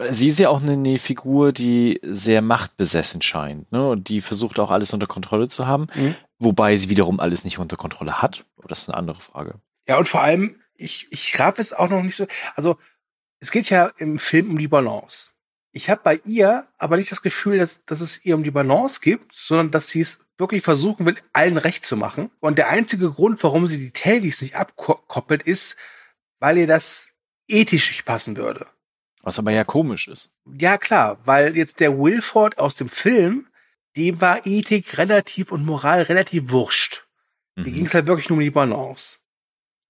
Sie ist ja auch eine, eine, Figur, die sehr machtbesessen scheint, ne? Und die versucht auch alles unter Kontrolle zu haben, mhm. wobei sie wiederum alles nicht unter Kontrolle hat. Aber das ist eine andere Frage. Ja, und vor allem, ich, ich raff es auch noch nicht so. Also, es geht ja im Film um die Balance. Ich habe bei ihr aber nicht das Gefühl, dass, dass es ihr um die Balance gibt, sondern dass sie es wirklich versuchen will, allen recht zu machen. Und der einzige Grund, warum sie die Tailies nicht abkoppelt, ist, weil ihr das ethisch nicht passen würde. Was aber ja komisch ist. Ja, klar, weil jetzt der Wilford aus dem Film, dem war Ethik relativ und Moral relativ wurscht. Mhm. Mir ging es halt wirklich nur um die Balance.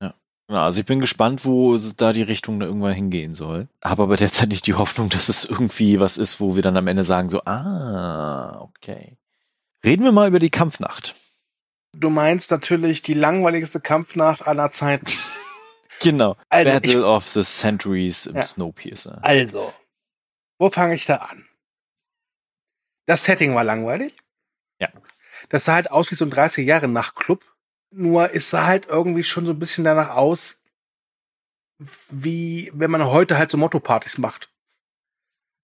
Ja. Also ich bin gespannt, wo da die Richtung irgendwann hingehen soll. Habe aber derzeit nicht die Hoffnung, dass es irgendwie was ist, wo wir dann am Ende sagen so, ah, okay. Reden wir mal über die Kampfnacht. Du meinst natürlich die langweiligste Kampfnacht aller Zeiten. Genau. Also Battle ich, of the Centuries im ja. Snowpiercer. Also, wo fange ich da an? Das Setting war langweilig. Ja. Das sah halt aus wie so ein 30 Jahre Nachtclub. Nur es sah halt irgendwie schon so ein bisschen danach aus, wie wenn man heute halt so Motto-Partys macht.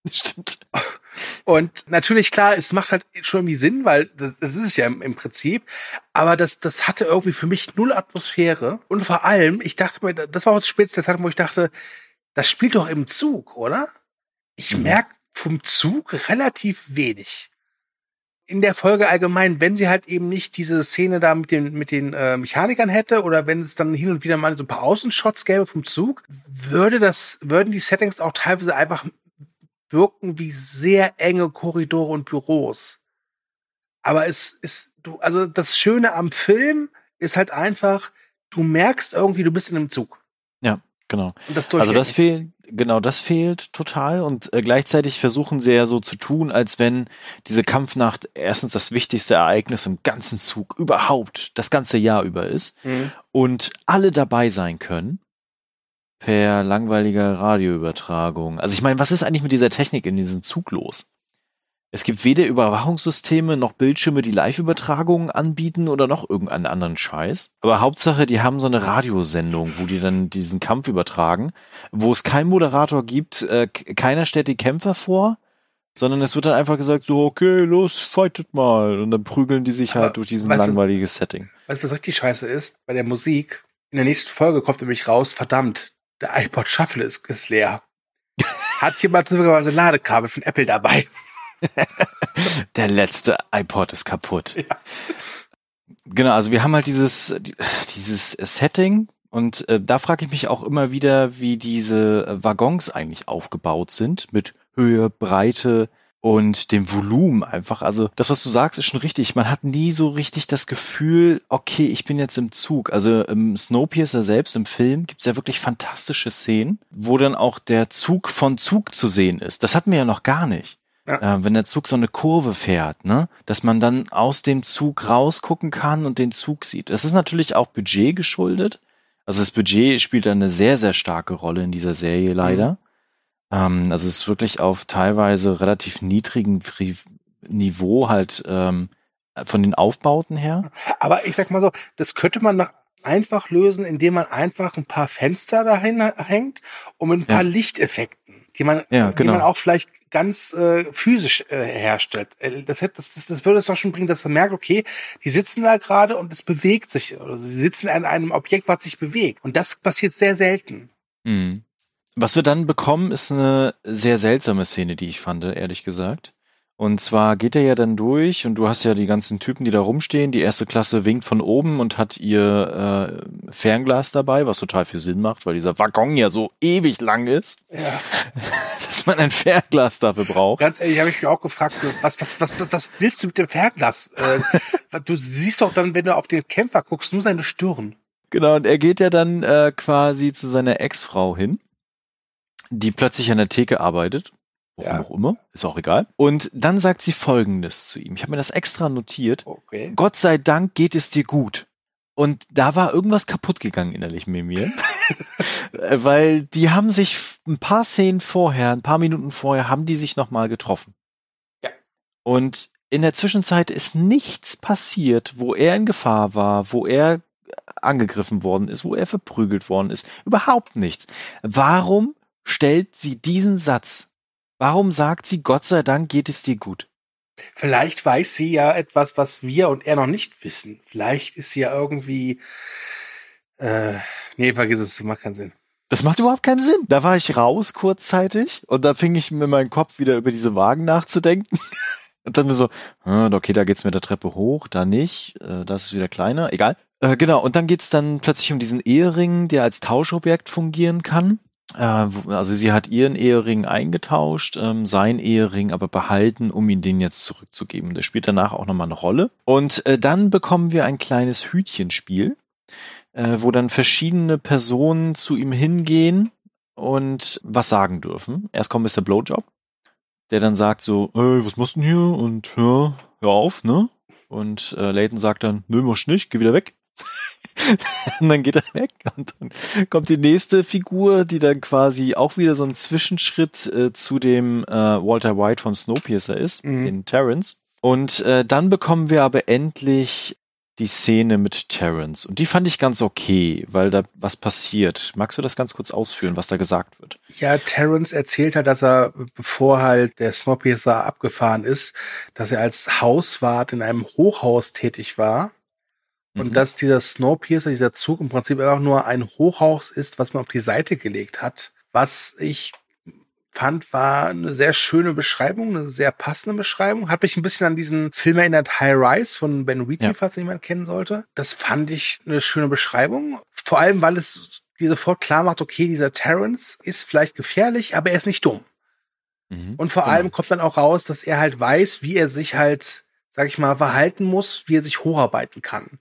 Stimmt. Und natürlich, klar, es macht halt schon irgendwie Sinn, weil das, das ist es ja im, im Prinzip. Aber das, das hatte irgendwie für mich null Atmosphäre. Und vor allem, ich dachte mir, das war auch das späteste Tag, wo ich dachte, das spielt doch im Zug, oder? Ich Mhm. merke vom Zug relativ wenig. In der Folge allgemein, wenn sie halt eben nicht diese Szene da mit den, mit den äh, Mechanikern hätte oder wenn es dann hin und wieder mal so ein paar Außenshots gäbe vom Zug, würde das, würden die Settings auch teilweise einfach wirken wie sehr enge Korridore und Büros. Aber es ist, du, also das Schöne am Film ist halt einfach, du merkst irgendwie, du bist in einem Zug. Genau. Und das Also das fehlt, genau, das fehlt total und äh, gleichzeitig versuchen sie ja so zu tun, als wenn diese Kampfnacht erstens das wichtigste Ereignis im ganzen Zug überhaupt das ganze Jahr über ist Mhm. und alle dabei sein können per langweiliger Radioübertragung. Also ich meine, was ist eigentlich mit dieser Technik in diesem Zug los? Es gibt weder Überwachungssysteme noch Bildschirme, die Live-Übertragungen anbieten oder noch irgendeinen anderen Scheiß. Aber Hauptsache, die haben so eine Radiosendung, wo die dann diesen Kampf übertragen, wo es keinen Moderator gibt, äh, keiner stellt die Kämpfer vor, sondern es wird dann einfach gesagt, so, okay, los, fightet mal. Und dann prügeln die sich Aber halt durch diesen weißt langweiliges Setting. Weißt du, was richtig scheiße ist? Bei der Musik, in der nächsten Folge kommt nämlich raus, verdammt, der iPod Shuffle ist, ist leer. Hat jemand zufälligerweise ein Ladekabel von Apple dabei? Der letzte iPod ist kaputt. Genau, also wir haben halt dieses, dieses Setting und äh, da frage ich mich auch immer wieder, wie diese äh, Waggons eigentlich aufgebaut sind mit Höhe, Breite und dem Volumen einfach. Also das, was du sagst, ist schon richtig. Man hat nie so richtig das Gefühl, okay, ich bin jetzt im Zug. Also im Snowpiercer selbst, im Film, gibt's ja wirklich fantastische Szenen, wo dann auch der Zug von Zug zu sehen ist. Das hatten wir ja noch gar nicht äh, wenn der Zug so eine Kurve fährt, ne, dass man dann aus dem Zug rausgucken kann und den Zug sieht. Das ist natürlich auch Budget geschuldet. Also das Budget spielt da eine sehr, sehr starke Rolle in dieser Serie leider. Ähm, also es ist wirklich auf teilweise relativ niedrigem Niveau halt ähm, von den Aufbauten her. Aber ich sag mal so, das könnte man noch einfach lösen, indem man einfach ein paar Fenster dahin hängt und mit ein paar Ja. Lichteffekten, die man, Ja, die genau. man auch vielleicht ganz äh, physisch äh, herstellt. Äh, Das, hätte, das, das, das würde es doch schon bringen, dass man merkt, okay, die sitzen da gerade und es bewegt sich. Oder sie sitzen an einem Objekt, was sich bewegt. Und das passiert sehr selten. Mhm. Was wir dann bekommen, ist eine sehr seltsame Szene, die ich fand, ehrlich gesagt. Und zwar geht er ja dann durch und du hast ja die ganzen Typen, die da rumstehen. Die erste Klasse winkt von oben und hat ihr äh, Fernglas dabei, was total viel Sinn macht, weil dieser Waggon ja so ewig lang ist, Ja. dass man ein Fernglas dafür braucht. Ganz ehrlich, habe ich mich auch gefragt, so, was, was, was, was, willst du mit dem Fernglas? Äh, du siehst doch dann, wenn du auf den Kämpfer guckst, nur seine Stirn. Genau, und er geht ja dann äh, quasi zu seiner Ex-Frau hin, die plötzlich an der Theke arbeitet. Warum Ja. auch immer, ist auch egal. Und dann sagt sie Folgendes zu ihm. Ich habe mir das extra notiert. Okay. Gott sei Dank geht es dir gut. Und da war irgendwas kaputt gegangen innerlich mit mir. Weil die haben sich ein paar Szenen vorher, ein paar Minuten vorher, haben die sich nochmal getroffen. Ja. Und in der Zwischenzeit ist nichts passiert, wo er in Gefahr war, wo er angegriffen worden ist, wo er verprügelt worden ist. Überhaupt nichts. Warum stellt sie diesen Satz? Warum sagt sie, Gott sei Dank geht es dir gut? Vielleicht weiß sie ja etwas, was wir und er noch nicht wissen. Vielleicht ist sie ja irgendwie. Äh, nee, vergiss es, macht keinen Sinn. Das macht überhaupt keinen Sinn. Da war ich raus kurzzeitig und da fing ich mir meinen Kopf wieder über diese Wagen nachzudenken. Und dann mir so, hm, okay, da geht's mit der Treppe hoch, da nicht, äh, das ist wieder kleiner, egal. Äh, genau, und dann geht's dann plötzlich um diesen Ehering, der als Tauschobjekt fungieren kann. Äh, also sie hat ihren Ehering eingetauscht, ähm, sein Ehering aber behalten, um ihn den jetzt zurückzugeben. Der spielt danach auch nochmal eine Rolle. Und äh, dann bekommen wir ein kleines Hütchenspiel äh, wo dann verschiedene Personen zu ihm hingehen und was sagen dürfen. Erst kommt Mr. Blowjob, der dann sagt so, äh, was machst du denn hier? Und ja, hör auf, ne? Und äh, Layton sagt dann, nö, mach nicht, geh wieder weg. Und dann geht er weg und dann kommt die nächste Figur, die dann quasi auch wieder so ein Zwischenschritt äh, zu dem äh, Walter White vom Snowpiercer ist, Mhm. den Terrence. Und äh, dann bekommen wir aber endlich die Szene mit Terrence. Und die fand ich ganz okay, weil da was passiert. Magst du das ganz kurz ausführen, was da gesagt wird? Ja, Terrence erzählt halt, dass er, bevor halt der Snowpiercer abgefahren ist, dass er als Hauswart in einem Hochhaus tätig war. Und Mhm. dass dieser Snowpiercer, dieser Zug im Prinzip einfach nur ein Hochhaus ist, was man auf die Seite gelegt hat. Was ich fand, war eine sehr schöne Beschreibung, eine sehr passende Beschreibung. Hat mich ein bisschen an diesen Film erinnert, High Rise von Ben Wheatley, Ja. falls jemand kennen sollte. Das fand ich eine schöne Beschreibung. Vor allem, weil es dir sofort klar macht, okay, dieser Terrence ist vielleicht gefährlich, aber er ist nicht dumm. Mhm. Und vor Genau. allem kommt dann auch raus, dass er halt weiß, wie er sich halt, sag ich mal, verhalten muss, wie er sich hocharbeiten kann.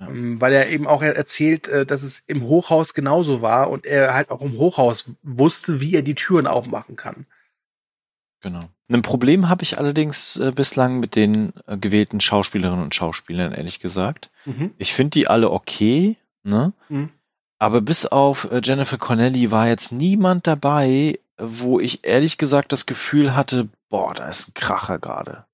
Ähm, Weil er eben auch erzählt, äh, dass es im Hochhaus genauso war und er halt auch im Hochhaus wusste, wie er die Türen aufmachen kann. Genau. Ein Problem habe ich allerdings äh, bislang mit den äh, gewählten Schauspielerinnen und Schauspielern, ehrlich gesagt. Ich finde die alle okay, ne? Mhm. Aber bis auf Jennifer Connelly war jetzt niemand dabei, wo ich ehrlich gesagt das Gefühl hatte, boah, da ist ein Kracher gerade.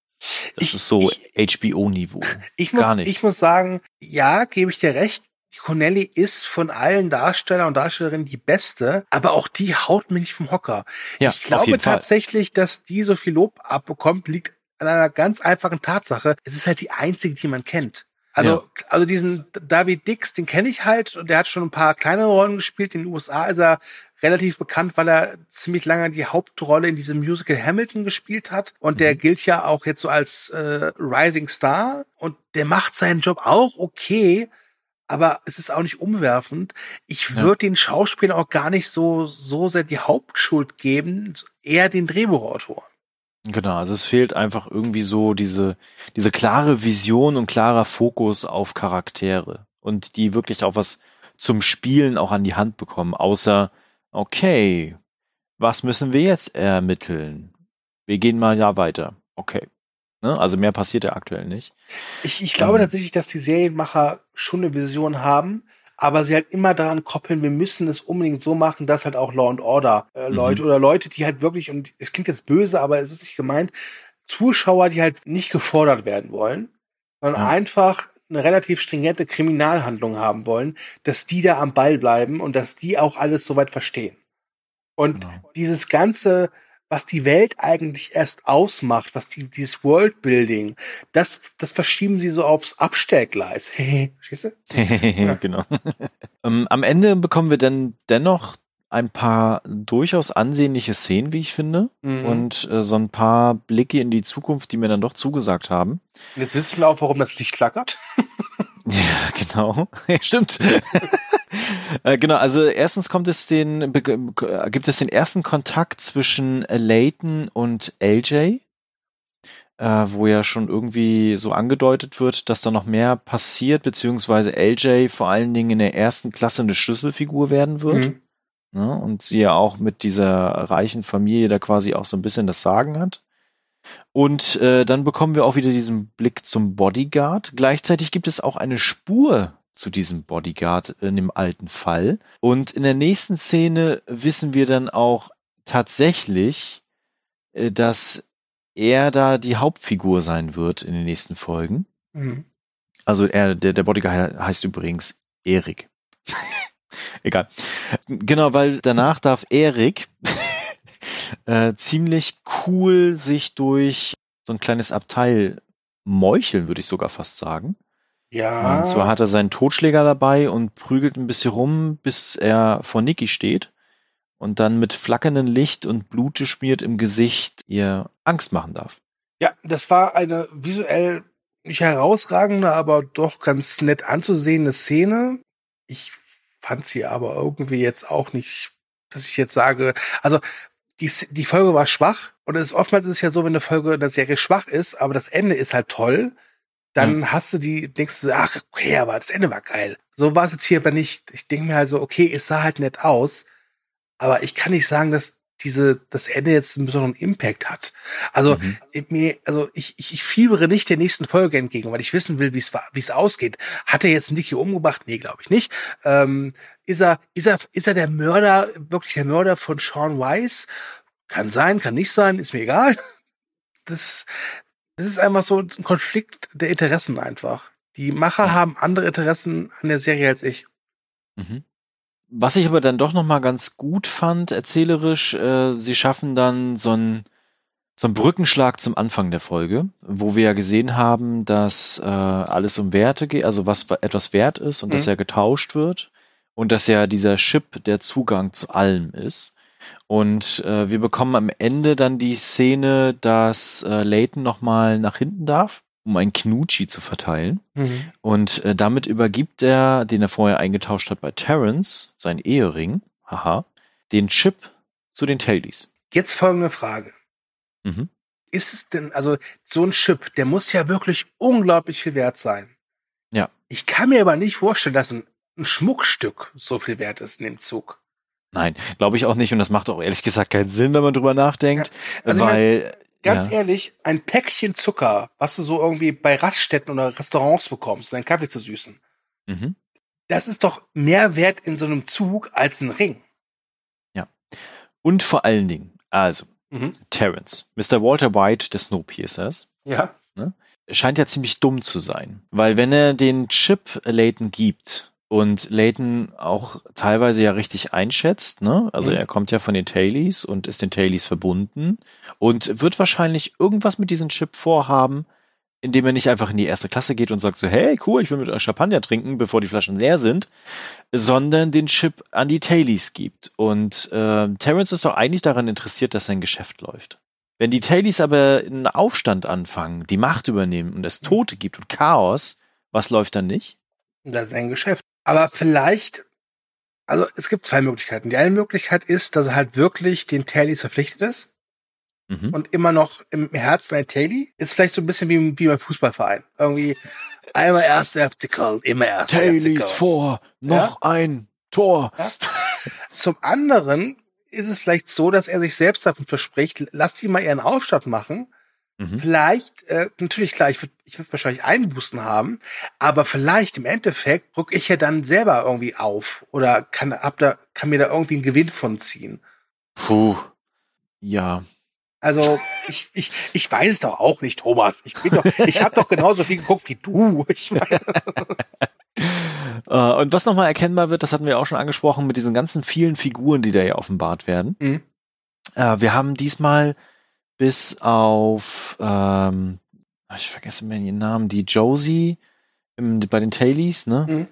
Das Ich- ist so HBO-Niveau. Ich muss, Gar nichts. ich muss sagen, ja, gebe ich dir recht. Die Connelly ist von allen Darsteller und Darstellerinnen die beste, aber auch die haut mich nicht vom Hocker. Ja, ich glaube jeden Fall. tatsächlich, dass die so viel Lob abbekommt, liegt an einer ganz einfachen Tatsache. Es ist halt die einzige, die man kennt. Also, also diesen David Dix, den kenne ich halt und der hat schon ein paar kleine Rollen gespielt. In den USA ist er relativ bekannt, weil er ziemlich lange die Hauptrolle in diesem Musical Hamilton gespielt hat. Und der Mhm. gilt ja auch jetzt so als äh, Rising Star. Und der macht seinen Job auch okay, aber es ist auch nicht umwerfend. Ich Ja. würde den Schauspielern auch gar nicht so, so sehr die Hauptschuld geben, eher den Drehbuchautor. Genau, also es fehlt einfach irgendwie so diese, diese klare Vision und klarer Fokus auf Charaktere und die wirklich auch was zum Spielen auch an die Hand bekommen, außer, okay, was müssen wir jetzt ermitteln? Wir gehen mal ja weiter. Okay. Ne? Also mehr passiert ja aktuell nicht. Ich, ich glaube Ähm. tatsächlich, dass die Serienmacher schon eine Vision haben, aber sie halt immer daran koppeln, wir müssen es unbedingt so machen, dass halt auch Law and Order äh, Mhm. Leute oder Leute, die halt wirklich, und es klingt jetzt böse, aber es ist nicht gemeint, Zuschauer, die halt nicht gefordert werden wollen, sondern Ja. einfach eine relativ stringente Kriminalhandlung haben wollen, dass die da am Ball bleiben und dass die auch alles soweit verstehen. Und Genau. dieses ganze, was die Welt eigentlich erst ausmacht, was die, dieses Worldbuilding, das, das verschieben sie so aufs Abstellgleis. Verstehst du? genau. ähm, am Ende bekommen wir dann dennoch ein paar durchaus ansehnliche Szenen, wie ich finde, Mhm. und äh, so ein paar Blicke in die Zukunft, die mir dann doch zugesagt haben. Und jetzt wissen wir auch, warum das Licht flackert. Ja, genau. Stimmt. äh, genau, also erstens kommt es den, äh, gibt es den ersten Kontakt zwischen Layton und LJ, äh, wo ja schon irgendwie so angedeutet wird, dass da noch mehr passiert, beziehungsweise LJ vor allen Dingen in der ersten Klasse eine Schlüsselfigur werden wird. Mhm. Ne? Und sie ja auch mit dieser reichen Familie da quasi auch so ein bisschen das Sagen hat. Und äh, dann bekommen wir auch wieder diesen Blick zum Bodyguard. Gleichzeitig gibt es auch eine Spur zu diesem Bodyguard in dem alten Fall. Und in der nächsten Szene wissen wir dann auch tatsächlich, äh, dass er da die Hauptfigur sein wird in den nächsten Folgen. Mhm. Also er, der, der Bodyguard heißt übrigens Erik. Egal. Genau, weil danach darf Erik äh, ziemlich cool sich durch so ein kleines Abteil meucheln, würde ich sogar fast sagen. Ja. Und zwar hat er seinen Totschläger dabei und prügelt ein bisschen rum, bis er vor Niki steht und dann mit flackerndem Licht und blutgeschmiert im Gesicht ihr Angst machen darf. ja, das war eine visuell nicht herausragende, aber doch ganz nett anzusehende Szene. Ich fand sie aber irgendwie jetzt auch nicht, dass ich jetzt sage, also die, die Folge war schwach und es ist oftmals ist es ja so, wenn eine Folge in der Serie schwach ist, aber das Ende ist halt toll, dann hast du die, denkst du, ach, okay, aber das Ende war geil. So war es jetzt hier aber nicht. Ich denke mir halt so, okay, es sah halt nett aus, aber ich kann nicht sagen, dass diese, das Ende jetzt einen besonderen Impact hat. Also, Mhm. mir, also ich, ich, ich fiebere nicht der nächsten Folge entgegen, weil ich wissen will, wie es war, wie es ausgeht. Hat er jetzt Nicky umgebracht? Nee, glaube ich nicht. Ähm, ist er, ist er, ist er der Mörder, wirklich der Mörder von Sean Weiss? Kann sein, kann nicht sein, ist mir egal. Das, das ist einfach so ein Konflikt der Interessen einfach. Die Macher haben andere Interessen an der Serie als ich. Mhm. Was ich aber dann doch noch mal ganz gut fand, erzählerisch, äh, sie schaffen dann so einen so einen Brückenschlag zum Anfang der Folge, wo wir ja gesehen haben, dass äh, alles um Werte geht, also was etwas wert ist und Mhm. dass ja getauscht wird und dass ja dieser Chip der Zugang zu allem ist. Und äh, wir bekommen am Ende dann die Szene, dass äh, Layton nochmal nach hinten darf, um ein Knutschi zu verteilen. Mhm. Und äh, damit übergibt er, den er vorher eingetauscht hat bei Terrence, sein Ehering, haha, den Chip zu den Tailies. Jetzt folgende Frage. Mhm. Ist es denn, also so ein Chip, der muss ja wirklich unglaublich viel wert sein. Ja. Ich kann mir aber nicht vorstellen, dass ein, ein Schmuckstück so viel wert ist in dem Zug. Nein, glaube ich auch nicht. Und das macht auch ehrlich gesagt keinen Sinn, wenn man drüber nachdenkt. Also ich weil, Ganz ja, ehrlich, ein Päckchen Zucker, was du so irgendwie bei Raststätten oder Restaurants bekommst, um deinen Kaffee zu süßen, mhm. das ist doch mehr wert in so einem Zug als ein Ring. Und vor allen Dingen, also, Mhm. Terrence, Mr. Walter White des Snowpiercers, Ja. scheint ja ziemlich dumm zu sein. Weil wenn er den Chip Layton gibt und Layton auch teilweise ja richtig einschätzt, ne? Also Mhm. er kommt ja von den Tailies und ist den Tailies verbunden und wird wahrscheinlich irgendwas mit diesem Chip vorhaben, indem er nicht einfach in die erste Klasse geht und sagt so, hey, cool, ich will mit euch Champagner trinken, bevor die Flaschen leer sind, sondern den Chip an die Tailies gibt. Und äh, Terrence ist doch eigentlich daran interessiert, dass sein Geschäft läuft. Wenn die Tailies aber einen Aufstand anfangen, die Macht übernehmen und es Tote gibt und Chaos, was läuft dann nicht? Das ist ein Geschäft. Aber vielleicht, also es gibt zwei Möglichkeiten. Die eine Möglichkeit ist, dass er halt wirklich den Tailies verpflichtet ist Mhm. und immer noch im Herzen ein Taily. Ist vielleicht so ein bisschen wie, wie beim Fußballverein. Irgendwie einmal erster FC Köln, immer FC Köln. vor, noch ein Tor. Zum anderen ist es vielleicht so, dass er sich selbst davon verspricht, lass die mal ihren Aufstand machen. Mhm. Vielleicht, äh, natürlich klar, ich würde ich würd wahrscheinlich Einbußen haben, aber vielleicht im Endeffekt rück ich ja dann selber irgendwie auf oder kann, hab da, kann mir da irgendwie einen Gewinn von ziehen. Puh. Ja. Also ich, ich, ich weiß es doch auch nicht, Thomas. Ich bin doch, ich habe doch genauso viel geguckt wie du. Ich meine, Äh, und was nochmal erkennbar wird, das hatten wir auch schon angesprochen, mit diesen ganzen vielen Figuren, die da ja offenbart werden. Mhm. Äh, wir haben diesmal bis auf, ähm, ich vergesse mir den Namen, die Josie im, bei den Tailies, ne? Mhm.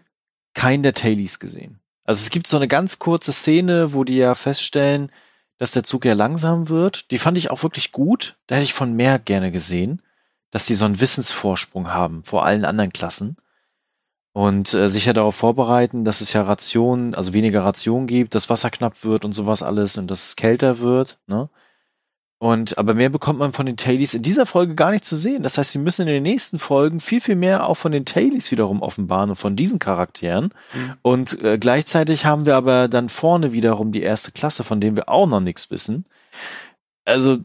Keinen der Tailies gesehen. Also es gibt so eine ganz kurze Szene, wo die ja feststellen, dass der Zug ja langsam wird. Die fand ich auch wirklich gut. Da hätte ich von mehr gerne gesehen, dass die so einen Wissensvorsprung haben vor allen anderen Klassen und äh, sich ja darauf vorbereiten, dass es ja Rationen, also weniger Rationen gibt, dass Wasser knapp wird und sowas alles und dass es kälter wird, ne? Und aber mehr bekommt man von den Tailies in dieser Folge gar nicht zu sehen. Das heißt, sie müssen in den nächsten Folgen viel, viel mehr auch von den Tailies wiederum offenbaren und von diesen Charakteren. Mhm. Und äh, gleichzeitig haben wir aber dann vorne wiederum die erste Klasse, von denen wir auch noch nichts wissen. Also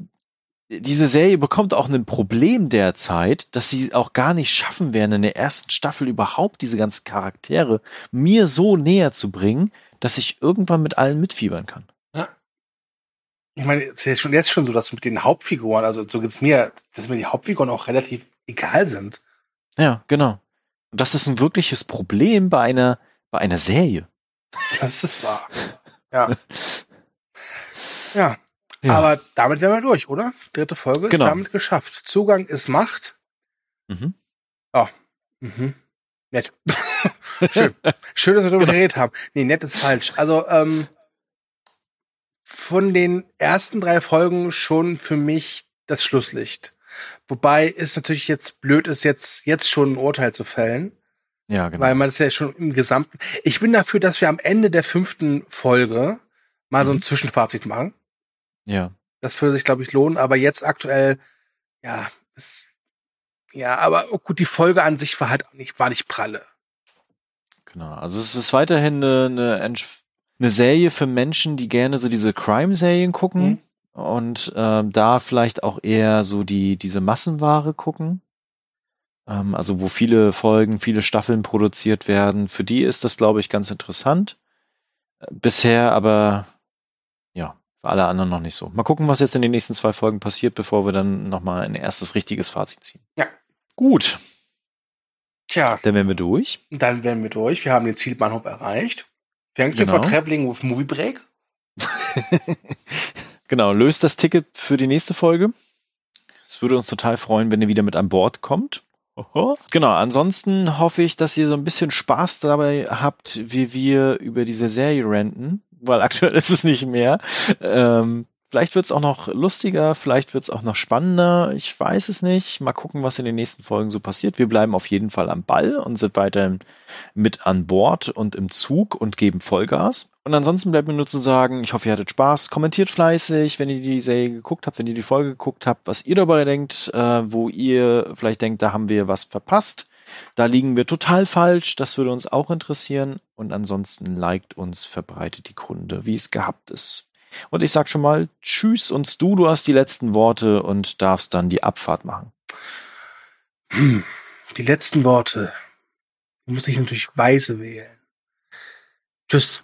diese Serie bekommt auch ein Problem derzeit, dass sie auch gar nicht schaffen werden, in der ersten Staffel überhaupt diese ganzen Charaktere mir so näher zu bringen, dass ich irgendwann mit allen mitfiebern kann. Ich meine, es ist ja schon jetzt schon so, dass mit den Hauptfiguren, also so geht's mir, dass mir die Hauptfiguren auch relativ egal sind. Ja, genau. Und das ist ein wirkliches Problem bei einer, bei einer Serie. Das ist wahr. Ja. Ja, Ja. aber damit wären wir durch, oder? Dritte Folge Genau. ist damit geschafft. Zugang ist Macht. Mhm. Mhm. Nett. Schön. Schön, dass wir darüber Genau. geredet haben. Nee, nett ist falsch. Also, ähm, von den ersten drei Folgen schon für mich das Schlusslicht. Wobei es natürlich jetzt blöd ist, jetzt, jetzt schon ein Urteil zu fällen, Ja, genau. weil man das ja schon im Gesamten. Ich bin dafür, dass wir am Ende der fünften Folge mal so ein Mhm. Zwischenfazit machen. ja. Das würde sich, glaube ich, lohnen. Aber jetzt aktuell, ja, ist, ja, aber oh gut, die Folge an sich war halt auch nicht, war nicht pralle. Genau. Also es ist weiterhin eine, eine, eine Serie für Menschen, die gerne so diese Crime-Serien gucken Mhm. und ähm, da vielleicht auch eher so die diese Massenware gucken. Ähm, also wo viele Folgen, viele Staffeln produziert werden. Für die ist das, glaube ich, ganz interessant. Bisher aber ja, für alle anderen noch nicht so. Mal gucken, was jetzt in den nächsten zwei Folgen passiert, bevor wir dann nochmal ein erstes richtiges Fazit ziehen. Ja. Gut. Tja, Dann wären wir durch. dann wären wir durch. Wir haben den Zielbahnhof erreicht. Thank you Genau. for traveling with Movie Break. Genau, löst das Ticket für die nächste Folge. Es würde uns total freuen, wenn ihr wieder mit an Bord kommt. Oho. Genau, ansonsten hoffe ich, dass ihr so ein bisschen Spaß dabei habt, wie wir über diese Serie renten, weil aktuell ist es nicht mehr. Ähm, vielleicht wird es auch noch lustiger, vielleicht wird es auch noch spannender, ich weiß es nicht. Mal gucken, was in den nächsten Folgen so passiert. Wir bleiben auf jeden Fall am Ball und sind weiterhin mit an Bord und im Zug und geben Vollgas. Und ansonsten bleibt mir nur zu sagen, ich hoffe, ihr hattet Spaß. Kommentiert fleißig, wenn ihr die Serie geguckt habt, wenn ihr die Folge geguckt habt, was ihr dabei denkt, äh, wo ihr vielleicht denkt, da haben wir was verpasst. Da liegen wir total falsch. Das würde uns auch interessieren. Und ansonsten liked uns, verbreitet die Kunde, wie es gehabt ist. Und ich sag schon mal Tschüss und du, du hast die letzten Worte und darfst dann die Abfahrt machen. Die letzten Worte. Muss ich natürlich weise wählen. Tschüss.